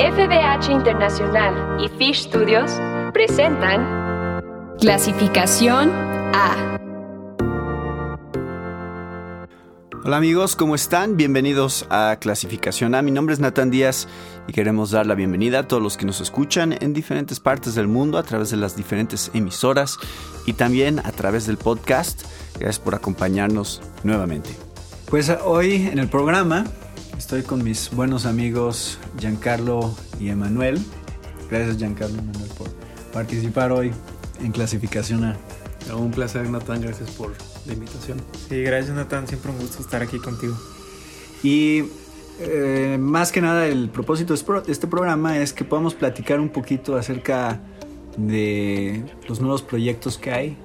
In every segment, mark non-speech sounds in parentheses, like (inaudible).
FBH Internacional y Fish Studios presentan Clasificación A. Hola amigos, ¿cómo están? Bienvenidos a Clasificación A. Mi nombre es Natán Díaz y queremos dar la bienvenida a todos los que nos escuchan en diferentes partes del mundo a través de las diferentes emisoras y también a través del podcast. Gracias por acompañarnos nuevamente. Pues hoy en el programa estoy con mis buenos amigos Giancarlo y Emanuel. Gracias Giancarlo y Emanuel por participar hoy en Clasificación A. Un placer, Natán. Gracias por la invitación. Sí, gracias, Natán. Siempre un gusto estar aquí contigo. Y eh, más que nada, el propósito de este programa es que podamos platicar un poquito acerca de los nuevos proyectos que hay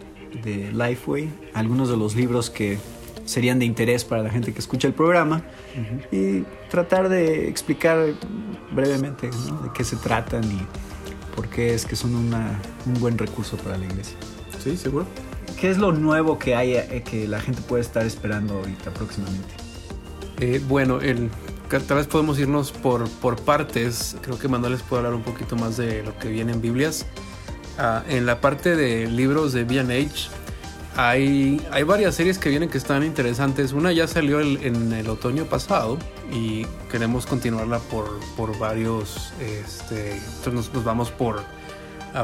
de Lifeway, algunos de los libros que serían de interés para la gente que escucha el programa y tratar de explicar brevemente de qué se tratan y por qué es que son una, un buen recurso para la iglesia. Sí, seguro. ¿Qué es lo nuevo que hay eh, que la gente puede estar esperando ahorita próximamente? Eh, bueno, el, tal vez podemos irnos por, por partes. Creo que Manuel les puede hablar un poquito más de lo que viene en Biblias. Ah, en la parte de libros de B&H hay, hay varias series que vienen que están interesantes. Una ya salió en el otoño pasado y queremos continuarla por, por varios... Este, entonces nos vamos por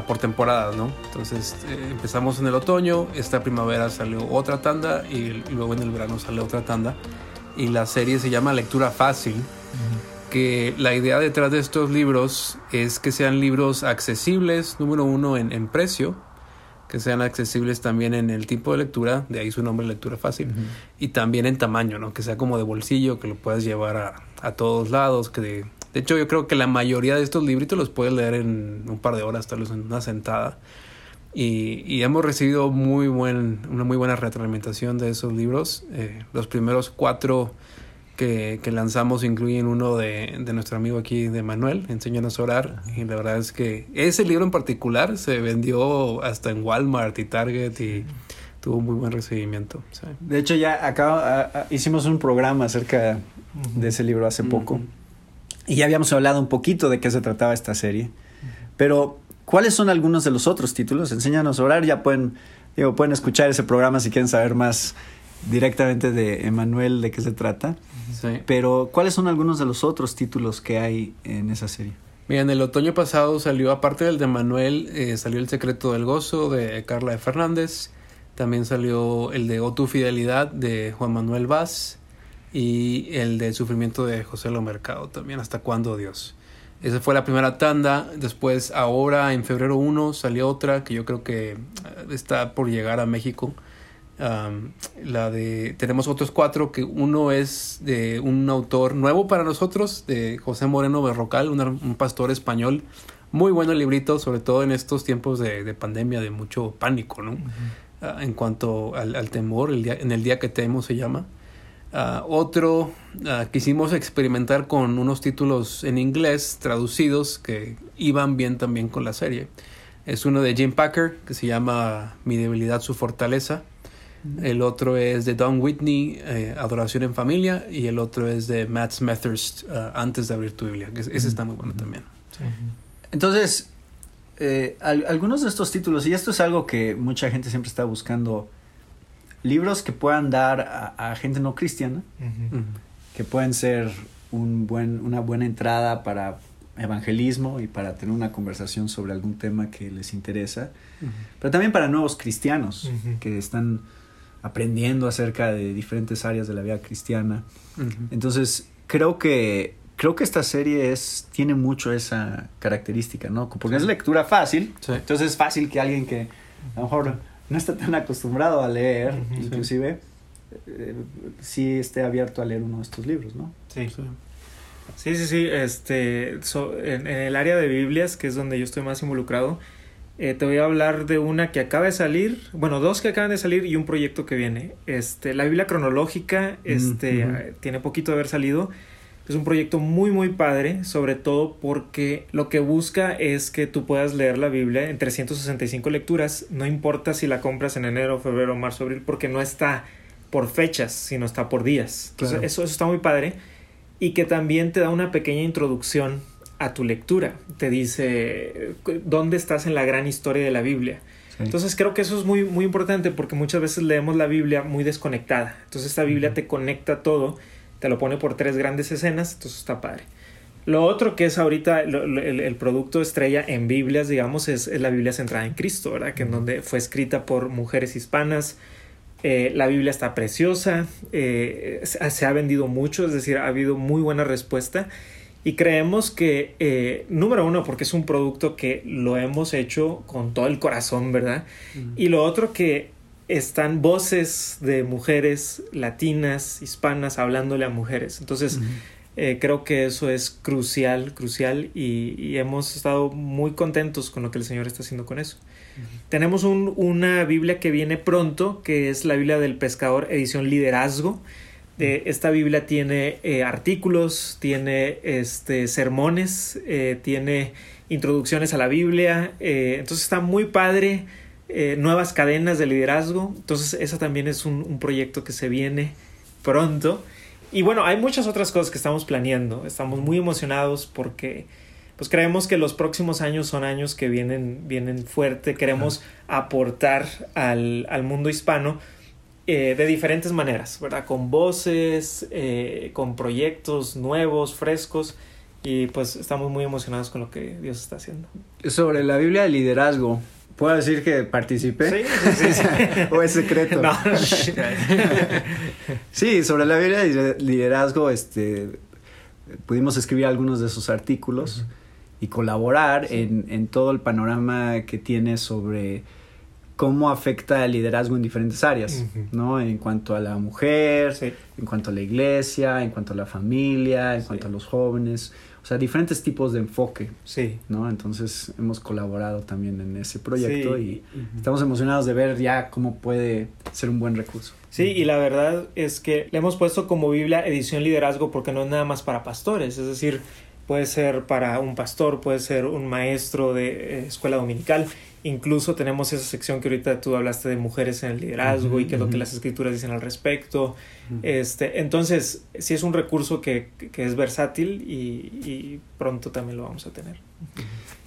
por temporadas, ¿no? Entonces eh, empezamos en el otoño, esta primavera salió otra tanda y luego en el verano sale otra tanda. Y la serie se llama Lectura Fácil, que la idea detrás de estos libros es que sean libros accesibles, número uno, en, precio, que sean accesibles también en el tipo de lectura, de ahí su nombre lectura fácil, y también en tamaño, ¿no? Que sea como de bolsillo, que lo puedas llevar a, a todos lados, que de, de hecho, yo creo que la mayoría de estos libritos los puedes leer en un par de horas, tal vez en una sentada. Y, hemos recibido muy buen, una muy buena retroalimentación de esos libros. Eh, los primeros cuatro que, lanzamos incluyen uno de, nuestro amigo aquí, de Manuel, Enséñanos a orar. Y la verdad es que ese libro en particular se vendió hasta en Walmart y Target y tuvo muy buen recibimiento. De hecho, ya acá hicimos un programa acerca de ese libro hace poco. Y ya habíamos hablado un poquito de qué se trataba esta serie. Pero, ¿cuáles son algunos de los otros títulos? Enséñanos a orar. Ya pueden, digo, pueden escuchar ese programa si quieren saber más directamente de Emanuel de qué se trata. Sí. Pero, ¿cuáles son algunos de los otros títulos que hay en esa serie? Mira, en el otoño pasado salió, aparte del de Manuel, eh, salió El secreto del gozo de Carla de Fernández. También salió el de O tu fidelidad de Juan Manuel Vaz y el de sufrimiento de José Lo Mercado también, ¿Hasta cuándo Dios? Esa fue la primera tanda, después ahora en febrero 1 salió otra que yo creo que eh, está por llegar a México. La de tenemos otros cuatro que uno es de un autor nuevo para nosotros de José Moreno Berrocal un, pastor español muy bueno el librito sobre todo en estos tiempos de, pandemia de mucho pánico no ah, en cuanto al, temor el día, en el día que temo se llama Ah, otro, uh, quisimos experimentar con unos títulos en inglés traducidos que iban bien también con la serie. Es uno de Jim Packer que se llama Mi debilidad, su fortaleza. El otro es de Don Whitney, eh, Adoración en Familia. Y el otro es de Matt Smethurst, ah, Antes de abrir tu Biblia. Que ese está muy bueno también. Entonces, eh, algunos de estos títulos, y esto es algo que mucha gente siempre está buscando libros que puedan dar a, gente no cristiana, que pueden ser un buen, una buena entrada para evangelismo y para tener una conversación sobre algún tema que les interesa, pero también para nuevos cristianos que están aprendiendo acerca de diferentes áreas de la vida cristiana. Entonces, creo que creo que esta serie es tiene mucho esa característica, ¿no? Porque es lectura fácil, entonces es fácil que alguien que a lo mejor no está tan acostumbrado a leer, inclusive, eh, sí esté abierto a leer uno de estos libros, ¿no? Sí. Sí, sí, sí. Este, en, el área de Biblias, que es donde yo estoy más involucrado, eh, te voy a hablar de una que acaba de salir, bueno, dos que acaban de salir y un proyecto que viene. Este, la Biblia cronológica, este, tiene poquito de haber salido es un proyecto muy muy padre, sobre todo porque lo que busca es que tú puedas leer la Biblia en 365 lecturas, no importa si la compras en enero, febrero, marzo, abril, porque no está por fechas, sino está por días. Entonces eso, eso está muy padre y que también te da una pequeña introducción a tu lectura, te dice dónde estás en la gran historia de la Biblia. Entonces creo que eso es muy, muy importante porque muchas veces leemos la Biblia muy desconectada. Entonces esta Biblia te conecta todo, te lo pone por tres grandes escenas, entonces está padre. Lo otro que es ahorita el, producto estrella en Biblias, digamos, es, la Biblia centrada en Cristo, ¿verdad? Que en donde fue escrita por mujeres hispanas. Eh, la Biblia está preciosa, eh, se ha vendido mucho, es decir, ha habido muy buena respuesta. Y creemos que, eh, número uno, porque es un producto que lo hemos hecho con todo el corazón, ¿verdad? Y lo otro que están voces de mujeres latinas, hispanas, hablándole a mujeres. Entonces, eh, creo que eso es crucial, crucial y, hemos estado muy contentos con lo que el Señor está haciendo con eso. Tenemos una Biblia que viene pronto, que es la Biblia del Pescador, edición Liderazgo. Eh, esta Biblia tiene eh, artículos, tiene este, sermones, tiene introducciones a la Biblia, entonces está muy padre, nuevas cadenas de liderazgo, entonces esa también es un proyecto que se viene pronto. Y bueno, hay muchas otras cosas que estamos planeando. Estamos muy emocionados porque pues creemos que los próximos años son años que vienen, vienen fuerte. Queremos aportar al, al, mundo hispano eh, de diferentes maneras, ¿verdad? Con voces, eh, con proyectos nuevos, frescos. Y pues estamos muy emocionados con lo que Dios está haciendo. Sobre la Biblia de liderazgo, ¿Puedo decir que participé? Sí, sí, (laughs) ¿O es secreto? No. sí, sobre la vida de liderazgo, este, pudimos escribir algunos de esos artículos y colaborar en, en, todo el panorama que tiene sobre cómo afecta el liderazgo en diferentes áreas, ¿no? En cuanto a la mujer, en cuanto a la iglesia, en cuanto a la familia, en cuanto a los jóvenes. O sea, diferentes tipos de enfoque. Sí. ¿No? Entonces hemos colaborado también en ese proyecto y estamos emocionados de ver ya cómo puede ser un buen recurso. Sí, y la verdad es que le hemos puesto como Biblia edición liderazgo porque no es nada más para pastores, es decir, puede ser para un pastor, puede ser un maestro de eh, escuela dominical Incluso tenemos esa sección que ahorita tú hablaste de mujeres en el liderazgo y qué es lo que las escrituras dicen al respecto. este, entonces, sí es un recurso que, que es versátil y, y, pronto también lo vamos a tener.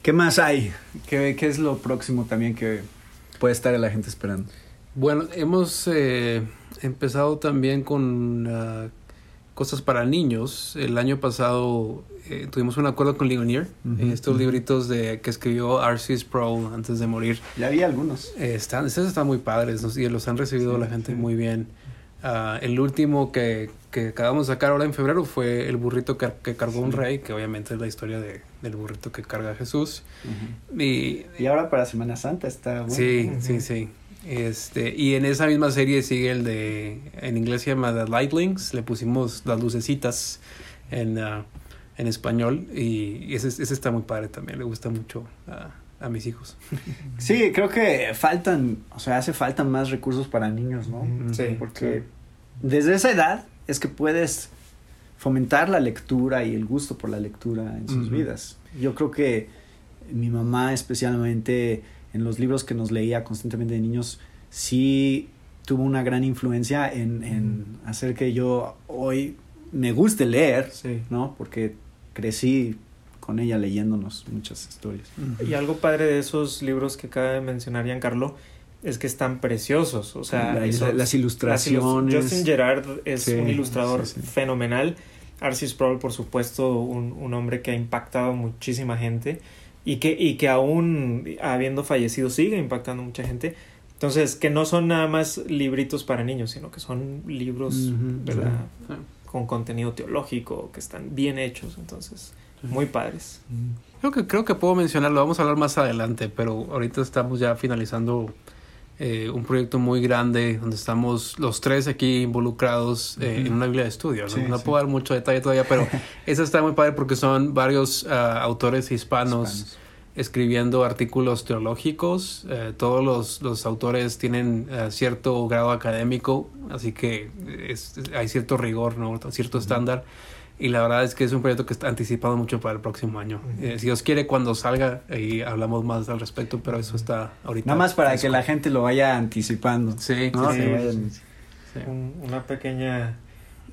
¿Qué más hay? ¿Qué, ¿Qué, es lo próximo también que puede estar la gente esperando? Bueno, hemos eh, empezado también con uh, cosas para niños. El año pasado eh, tuvimos un acuerdo con Ligonier, estos libritos de que escribió Arcis Pro antes de morir. Ya vi algunos. Eh, están, estos están muy padres y los han recibido la gente muy bien. Uh, el último que, que, acabamos de sacar ahora en febrero fue El burrito que, que cargó un rey, que obviamente es la historia de, del burrito que carga Jesús. y, y, ahora para Semana Santa está bueno. Sí, sí, sí. Este, y en esa misma serie sigue el de, en inglés se llama The Lightlings, le pusimos las lucecitas en, uh, en español y, ese, ese, está muy padre también, le gusta mucho a, a, mis hijos. (laughs) Sí, creo que faltan, o sea, hace falta más recursos para niños, ¿no? Sí. Porque desde esa edad es que puedes fomentar la lectura y el gusto por la lectura en sus vidas. Yo creo que mi mamá especialmente en los libros que nos leía constantemente de niños, sí tuvo una gran influencia en, en hacer que yo hoy me guste leer, ¿no? Porque crecí con ella leyéndonos muchas historias. Y algo padre de esos libros que acaba de mencionar Giancarlo es que están preciosos, o sea, las ilustraciones. Justin Gerard es un ilustrador fenomenal. Arcis Sproul, por supuesto, un, un, hombre que ha impactado a muchísima gente y que, y que aún habiendo fallecido sigue impactando a mucha gente. Entonces, que no son nada más libritos para niños, sino que son libros, ¿verdad? con contenido teológico, que están bien hechos, entonces muy padres. Creo que, creo que puedo mencionarlo, vamos a hablar más adelante, pero ahorita estamos ya finalizando eh, un proyecto muy grande donde estamos los tres aquí involucrados eh, en una Biblia de estudio. No, puedo dar mucho detalle todavía, pero (laughs) eso está muy padre porque son varios ah, autores hispanos escribiendo artículos teológicos. Eh, todos los, los, autores tienen eh, cierto grado académico, así que hay cierto rigor, ¿no? cierto estándar. Y la verdad es que es un proyecto que está anticipado mucho para el próximo año. Eh, si Dios quiere, cuando salga, y hablamos más al respecto, pero eso está ahorita. Nada más para que la gente lo vaya anticipando. Sí, una pequeña,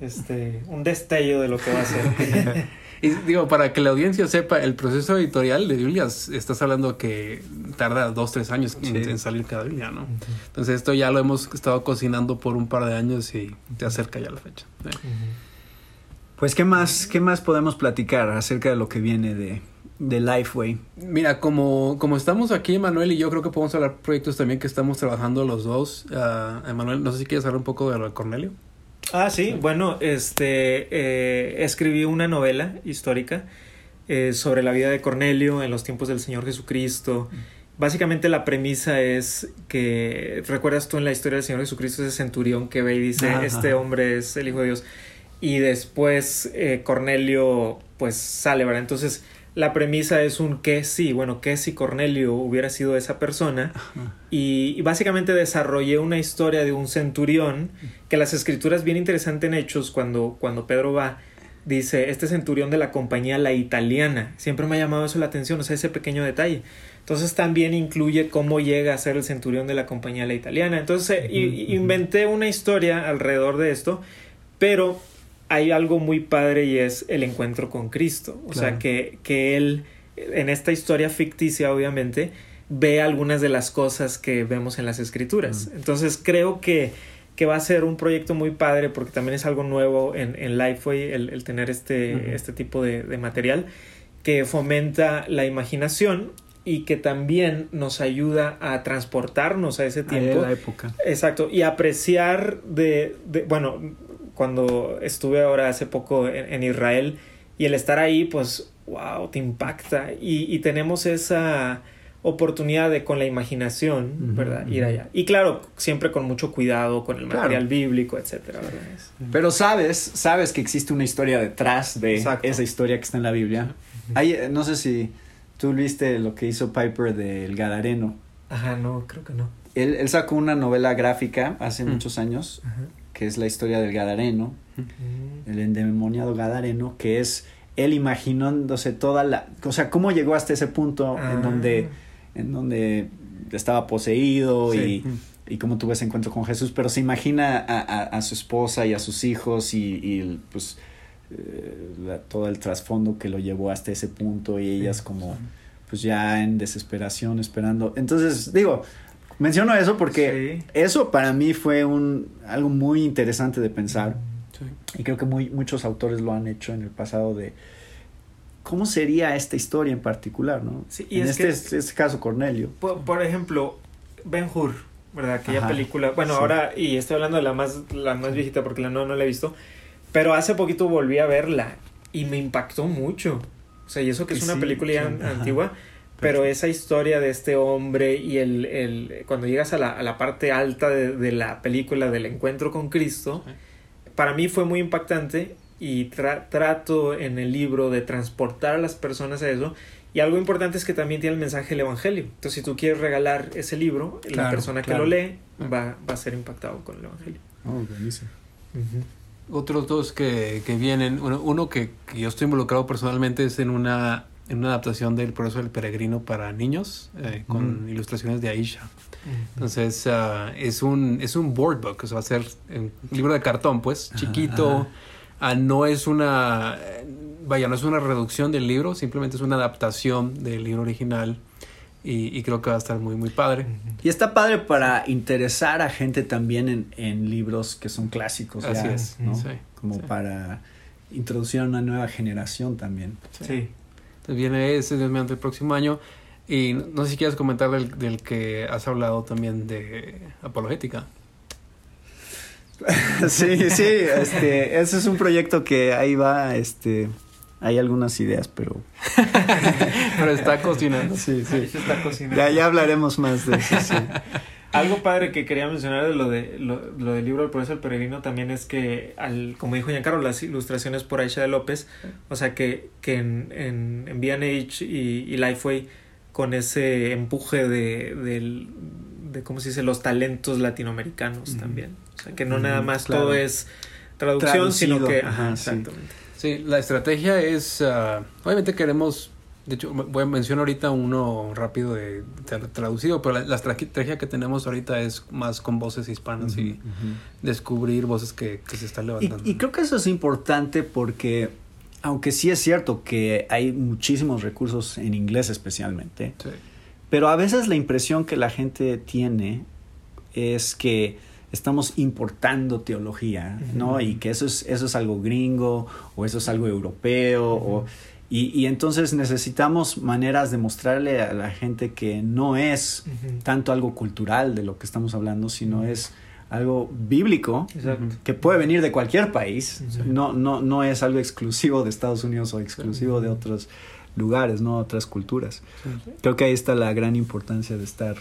este, un destello de lo que va a ser. (laughs) y digo, para que la audiencia sepa, el proceso editorial de Biblias, estás hablando que tarda dos, tres años en, salir cada Biblia, ¿no? Entonces esto ya lo hemos estado cocinando por un par de años y te acerca ya la fecha. Pues, ¿qué más, ¿qué más podemos platicar acerca de lo que viene de, de Lifeway? Mira, como, como estamos aquí, Emanuel y yo creo que podemos hablar proyectos también que estamos trabajando los dos. Uh, Emanuel, no sé si quieres hablar un poco de lo de Cornelio. Ah, sí, bueno, este, eh, escribí una novela histórica eh, sobre la vida de Cornelio en los tiempos del Señor Jesucristo. Básicamente la premisa es que, ¿recuerdas tú en la historia del Señor Jesucristo ese centurión que ve y dice, este hombre es el Hijo de Dios? Y después eh, Cornelio pues sale, ¿verdad? Entonces la premisa es un que sí, bueno, que si Cornelio hubiera sido esa persona. Y, básicamente desarrollé una historia de un centurión que las escrituras bien interesante en Hechos cuando, cuando Pedro va. Dice, este centurión de la compañía La Italiana. Siempre me ha llamado eso la atención, o sea, ese pequeño detalle. Entonces también incluye cómo llega a ser el centurión de la compañía La Italiana. Entonces inventé una historia alrededor de esto, pero hay algo muy padre y es el encuentro con Cristo. O sea, que, que él, en esta historia ficticia, obviamente, ve algunas de las cosas que vemos en las escrituras. Mm. Entonces creo que, que, va a ser un proyecto muy padre porque también es algo nuevo en, en Lifeway el, el tener este, este tipo de, de, material que fomenta la imaginación y que también nos ayuda a transportarnos a ese tiempo. A la época. Exacto. Y apreciar de, de bueno, cuando estuve ahora hace poco en, Israel y el estar ahí, pues, wow, te impacta y, tenemos esa oportunidad de con la imaginación, ¿verdad? Ir allá. Y claro, siempre con mucho cuidado con el material bíblico, etcétera, ¿verdad? Pero sabes, sabes que existe una historia detrás de esa historia que está en la Biblia. Hay, no sé si tú viste lo que hizo Piper del Gadareno. Ajá, no, creo que no. Él, él sacó una novela gráfica hace muchos años que es la historia del Gadareno, el endemoniado Gadareno, que es él imaginándose toda la, o sea, cómo llegó hasta ese punto en ah. donde, en donde estaba poseído y, y cómo tuvo ese encuentro con Jesús, pero se imagina a, a, su esposa y a sus hijos y, y pues eh, todo el trasfondo que lo llevó hasta ese punto y ellas como pues ya en desesperación esperando. Entonces, digo, Menciono eso porque eso para mí fue un algo muy interesante de pensar. Y creo que muy, muchos autores lo han hecho en el pasado de cómo sería esta historia en particular, ¿no? Sí, y en este, este, caso Cornelio. Por, ejemplo, Ben Hur, ¿verdad? Aquella película. Bueno, ahora, y estoy hablando de la más, la más viejita porque la no, no la he visto. Pero hace poquito volví a verla y me impactó mucho. O sea, y eso que es una película ya antigua pero esa historia de este hombre y el, el cuando llegas a la, a la parte alta de, la película del encuentro con Cristo, para mí fue muy impactante y trato en el libro de transportar a las personas a eso. Y algo importante es que también tiene el mensaje del Evangelio. Entonces, si tú quieres regalar ese libro, la persona que lo lee va, va, a ser impactado con el Evangelio. Oh, buenísimo. Otros dos que, que vienen, uno, uno que, que, yo estoy involucrado personalmente es en una en una adaptación del Proceso del Peregrino para niños eh, con ilustraciones de Aisha. Entonces uh, es un es un board book, o sea, va a ser un libro de cartón, pues, chiquito. Uh, no es una vaya, no es una reducción del libro, simplemente es una adaptación del libro original. Y, y creo que va a estar muy, muy padre. Y está padre para interesar a gente también en, en libros que son clásicos. Así es. ¿no? Como para introducir a una nueva generación también. sí. Entonces viene ese, mediante el próximo año. Y no sé si quieres comentar del, del que has hablado también de apologética. (laughs) sí, sí, este, ese es un proyecto que ahí va, este, hay algunas ideas, pero... (laughs) pero está cocinando. Sí, sí. está cocinando. Ya, ya hablaremos más de eso, sí. (laughs) Algo padre que quería mencionar de lo de lo, lo del libro El Proceso del Peregrino también es que, al, como dijo Giancarlo, las ilustraciones por Aisha de López, o sea que, que en, en, en B&H y, y Lifeway, con ese empuje de, de, de, ¿cómo se dice?, los talentos latinoamericanos también. O sea que no nada más todo es traducción, sino que... Ajá, exactamente. Sí. la estrategia es, uh, obviamente queremos de hecho, voy a mencionar ahorita uno rápido de, traducido, pero la, estrategia que tenemos ahorita es más con voces hispanas y descubrir voces que, se están levantando. Y, creo que eso es importante porque aunque sí es cierto que hay muchísimos recursos en inglés especialmente, Sí. pero a veces la impresión que la gente tiene es que estamos importando teología, ¿no? Y que eso es, eso es algo gringo o eso es algo europeo o... Y, y entonces necesitamos maneras de mostrarle a la gente que no es tanto algo cultural de lo que estamos hablando, sino es algo bíblico Exacto. que puede venir de cualquier país, no, no, no es algo exclusivo de Estados Unidos o exclusivo de otros lugares, no otras culturas. Sí. Creo que ahí está la gran importancia de estar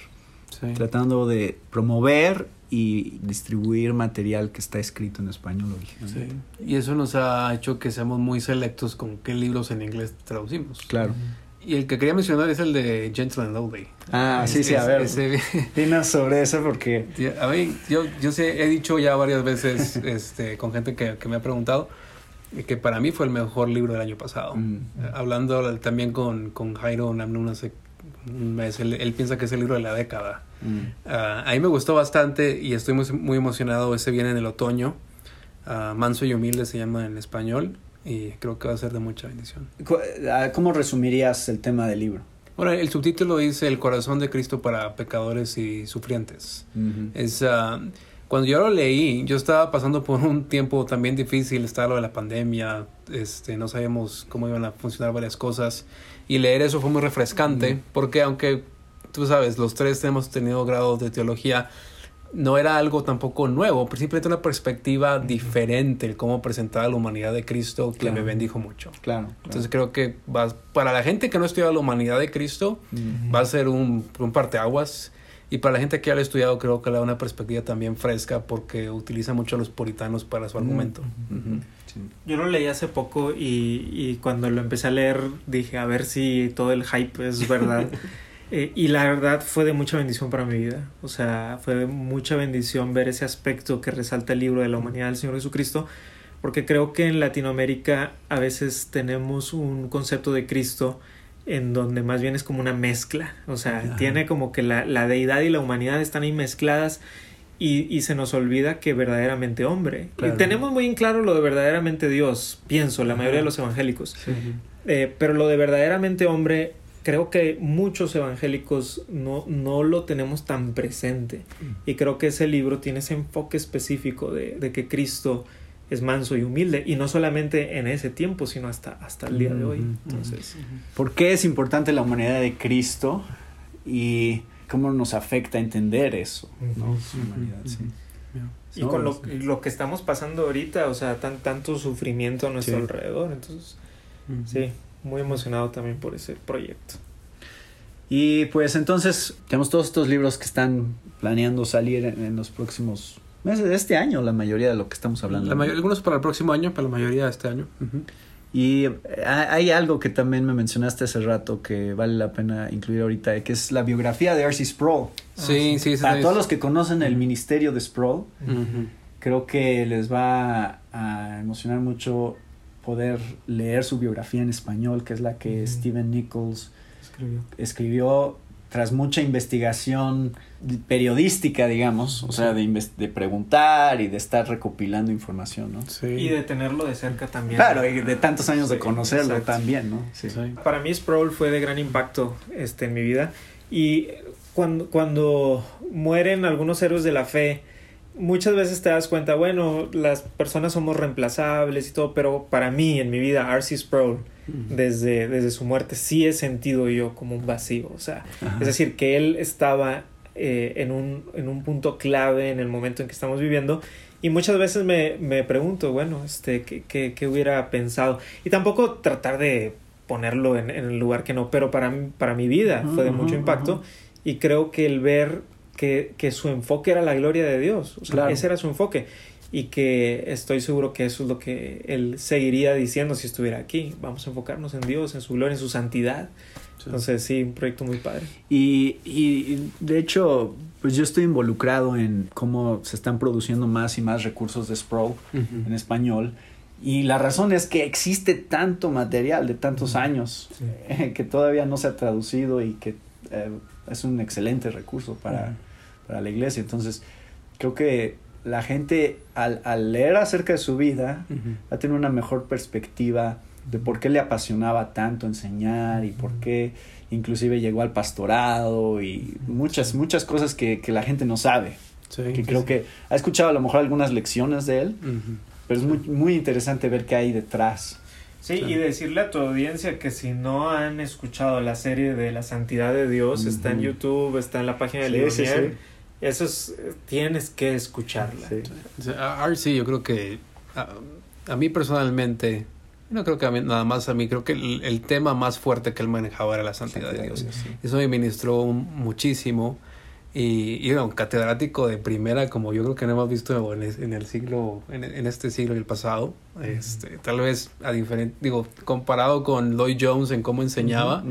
Sí. tratando de promover y distribuir material que está escrito en español original. Sí. Y eso nos ha hecho que seamos muy selectos con qué libros en inglés traducimos. Claro. Y el que quería mencionar es el de Gentle and Lowly. Ah, sí, sí, a ver. ese- (laughs) Dinos sobre eso porque... A mí, yo, yo sé, he dicho ya varias veces (laughs) este, con gente que, que me ha preguntado que para mí fue el mejor libro del año pasado. Mm. Hablando también con, con Jairo Namnun hace un mes, él, él piensa que es el libro de la década. Mm, Ah, a mí me gustó bastante y estoy muy, muy emocionado. Ese viene en el otoño. Ah, Manso y humilde se llama en español y creo que va a ser de mucha bendición. ah, ¿Cómo resumirías el tema del libro? Ahora, el subtítulo dice El corazón de Cristo para pecadores y sufrientes. Es, cuando yo lo leí, yo estaba pasando por un tiempo también difícil, estaba lo de la pandemia, este, no sabíamos cómo iban a funcionar varias cosas, y leer eso fue muy refrescante, porque aunque tú sabes, los tres hemos tenido grados de teología, no era algo tampoco nuevo, pero simplemente una perspectiva diferente, el cómo presentar a la humanidad de Cristo, que Claro. me bendijo mucho. Claro. claro. Entonces creo que va, para la gente que no ha estudiado la humanidad de Cristo, Mm. va a ser un, un parteaguas. Y para la gente que ya lo ha estudiado, creo que le da una perspectiva también fresca porque utiliza mucho a los puritanos para su argumento. Ujú. Sí. Yo lo leí hace poco y, y cuando lo empecé a leer dije a ver si todo el hype es verdad. (laughs) Eh, y la verdad fue de mucha bendición para mi vida. O sea, fue de mucha bendición ver ese aspecto que resalta el libro de la humanidad del Señor Jesucristo. Porque creo que en Latinoamérica a veces tenemos un concepto de Cristo en donde más bien es como una mezcla. O sea, Ajá. tiene como que la, la deidad y la humanidad están ahí mezcladas y, y se nos olvida que verdaderamente hombre. Claro. Y tenemos muy en claro lo de verdaderamente Dios, pienso, la mayoría de los evangélicos. Eh, pero lo de verdaderamente hombre, creo que muchos evangélicos no, no lo tenemos tan presente. Y creo que ese libro tiene ese enfoque específico de, de que Cristo es manso y humilde. Y no solamente en ese tiempo, sino hasta, hasta el día de hoy. Ujú. Entonces, ¿Por qué es importante la humanidad de Cristo y cómo nos afecta entender eso? ¿no? Su humanidad, sí. y con lo, lo que estamos pasando ahorita, o sea, tan, tanto sufrimiento a nuestro Sí. alrededor. Entonces, sí, muy emocionado también por ese proyecto. Y pues entonces tenemos todos estos libros que están planeando salir en, en los próximos meses de este año, la mayoría de lo que estamos hablando. La algunos para el próximo año, pero la mayoría este año. Y eh, hay algo que también me mencionaste hace rato que vale la pena incluir ahorita, que es la biografía de R.C. Sproul. Sí, sí, sí. Para sí. todos los que conocen el ministerio de Sproul, Ujú. creo que les va a emocionar mucho poder leer su biografía en español, que es la que Ujú. Stephen Nichols Escribió. escribió tras mucha investigación periodística, digamos, o sea, de, de preguntar y de estar recopilando información, ¿no? Sí. Y de tenerlo de cerca también. Claro, y de tantos años de conocerlo exacto. también, ¿no? Sí. Para mí Sproul fue de gran impacto este, en mi vida. Y cuando, cuando mueren algunos héroes de la fe, muchas veces te das cuenta, bueno, las personas somos reemplazables y todo, pero para mí, en mi vida, R.C. Sproul, desde, desde su muerte, sí he sentido yo como un vacío. O sea, Ajá. es decir, que él estaba eh, en, un, en un punto clave en el momento en que estamos viviendo. Y muchas veces me, me pregunto, bueno, este, ¿qué, qué, qué hubiera pensado? Y tampoco tratar de ponerlo en, en el lugar que no, pero para, para mi vida fue de mucho impacto. Y creo que el ver que, que su enfoque era la gloria de Dios, o sea, Claro. ese era su enfoque. Y que estoy seguro que eso es lo que él seguiría diciendo si estuviera aquí. Vamos a enfocarnos en Dios, en su gloria, en su santidad. Sí. Entonces, sí, un proyecto muy padre. Y, y de hecho, pues yo estoy involucrado en cómo se están produciendo más y más recursos de Sproul Ujú. en español. Y la razón es que existe tanto material de tantos años Sí. eh, (laughs) que todavía no se ha traducido y que eh, es un excelente recurso para, para la iglesia. Entonces, creo que la gente al, al leer acerca de su vida va a tener una mejor perspectiva de por qué le apasionaba tanto enseñar y por qué inclusive llegó al pastorado y muchas, muchas cosas que, que la gente no sabe. que creo que ha escuchado a lo mejor algunas lecciones de él, pero es muy, muy interesante ver qué hay detrás. Sí, y decirle a tu audiencia que si no han escuchado la serie de la santidad de Dios, está en YouTube, está en la página de sí, eso es, tienes que escucharla. Sí, yo creo que a, mí personalmente, no creo que nada más a mí, creo que el, tema más fuerte que él manejaba era la santidad, de Dios. Eso me ministró muchísimo. Y, y era un catedrático de primera, como yo creo que no hemos visto en, el siglo, en, este siglo y el pasado. Este, tal vez a diferente, digo, comparado con Lloyd Jones en cómo enseñaba,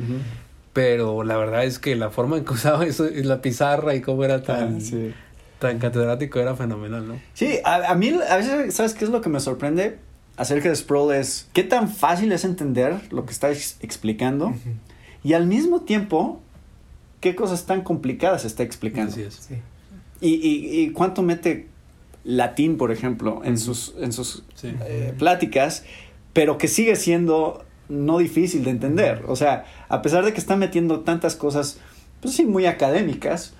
pero la verdad es que la forma en que usaba eso, la pizarra y cómo era tan, ah, tan catedrático era fenomenal, ¿no? Sí, a, a, mí a veces, ¿sabes qué es lo que me sorprende acerca de Sproul? Es qué tan fácil es entender lo que está explicando y al mismo tiempo qué cosas tan complicadas está explicando. Así es. Y, y, y, cuánto mete latín, por ejemplo, en sus, en sus eh, pláticas, pero que sigue siendo no difícil de entender. O sea, a pesar de que está metiendo tantas cosas, pues sí, muy académicas,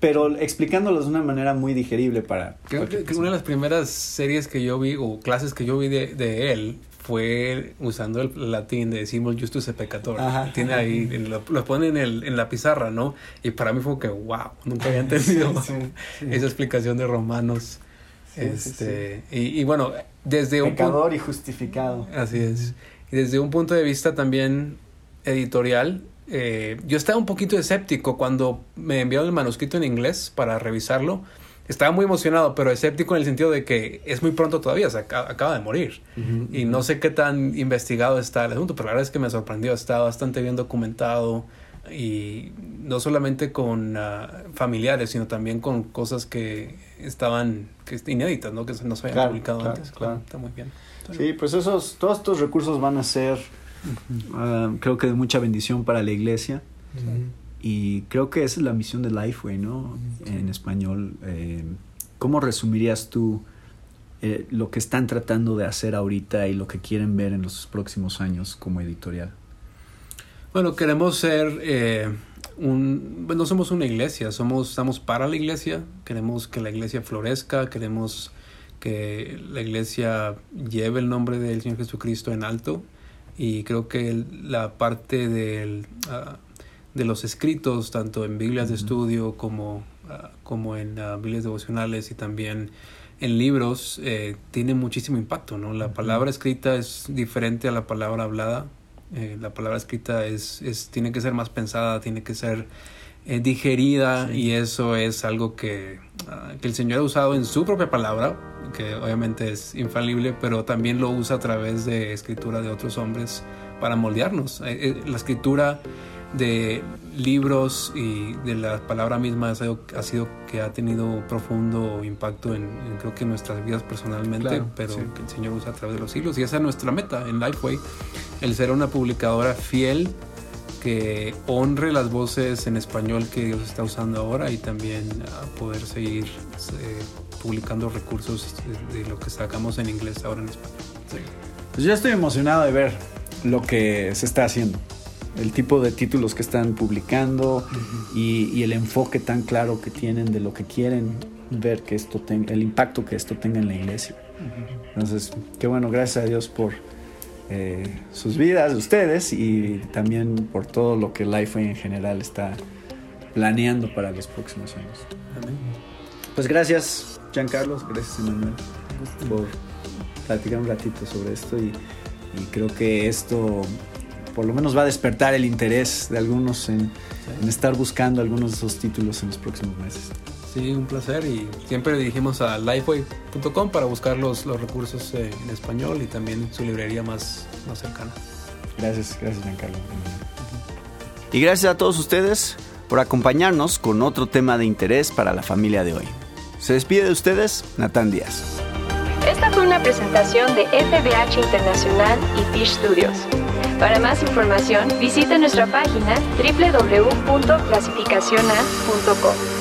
pero explicándolas de una manera muy digerible para... Creo que, una de las primeras series que yo vi, o clases que yo vi de, de él, fue usando el latín de Simul Justus et Peccator. Tiene ahí, lo, lo pone en, el, en la pizarra, ¿no? Y para mí fue que, wow, nunca había (laughs) entendido esa explicación de Romanos. este y, y, bueno, desde un Pecador y justificado. Así es. Y desde un punto de vista también editorial, eh, yo estaba un poquito escéptico cuando me enviaron el manuscrito en inglés para revisarlo estaba muy emocionado, pero escéptico en el sentido de que es muy pronto todavía, se acaba, de morir. y no sé qué tan investigado está el asunto, pero la verdad es que me sorprendió, está bastante bien documentado y no solamente con ah, familiares, sino también con cosas que estaban que inéditas, ¿no? que no se habían publicado antes. Claro, está muy bien. sí, pues esos, todos estos recursos van a ser, ah, creo que de mucha bendición para la iglesia. Y creo que esa es la misión de Lifeway, ¿no? En español. Eh, ¿Cómo resumirías tú eh, lo que están tratando de hacer ahorita y lo que quieren ver en los próximos años como editorial? Bueno, queremos ser eh, un... No somos una iglesia, somos, estamos para la iglesia, queremos que la iglesia florezca, queremos que la iglesia lleve el nombre del Señor Jesucristo en alto y creo que la parte del... Ah, de los escritos, tanto en Biblias de estudio como, ah, como en uh, Biblias devocionales y también en libros, eh, tiene muchísimo impacto. ¿no? La palabra escrita es diferente a la palabra hablada. Eh, la palabra escrita es, es, tiene que ser más pensada, tiene que ser eh, digerida y eso es algo que, ah, que el Señor ha usado en su propia palabra, que obviamente es infalible, pero también lo usa a través de escritura de otros hombres para moldearnos. la escritura de libros y de la palabra misma ha sido, que ha tenido profundo impacto en, creo que en nuestras vidas personalmente, pero que el Señor usa a través de los siglos. Y esa es nuestra meta en Lifeway, el ser una publicadora fiel que honre las voces en español que Dios está usando ahora y también poder seguir eh, publicando recursos de, lo que sacamos en inglés ahora en español. Pues yo estoy emocionado de ver lo que se está haciendo el tipo de títulos que están publicando y, el enfoque tan claro que tienen de lo que quieren ver que esto tenga, el impacto que esto tenga en la iglesia. Entonces, qué bueno, gracias a Dios por eh, sus vidas, ustedes, y también por todo lo que Lifeway en general está planeando para los próximos años. Pues gracias, Giancarlos, gracias, Emanuel, por platicar un ratito sobre esto y creo que esto por lo menos va a despertar el interés de algunos en, estar buscando algunos de esos títulos en los próximos meses. Sí, un placer y siempre dirigimos a lifeway.com para buscar los, los recursos eh, en español y también su librería más, más cercana. Gracias, gracias Giancarlo. Y gracias a todos ustedes por acompañarnos con otro tema de interés para la familia de hoy. Se despide de ustedes Natán Díaz. Esta fue una presentación de FBH Internacional y Fish Studios. Para más información, visite nuestra página www.clasificaciona.com.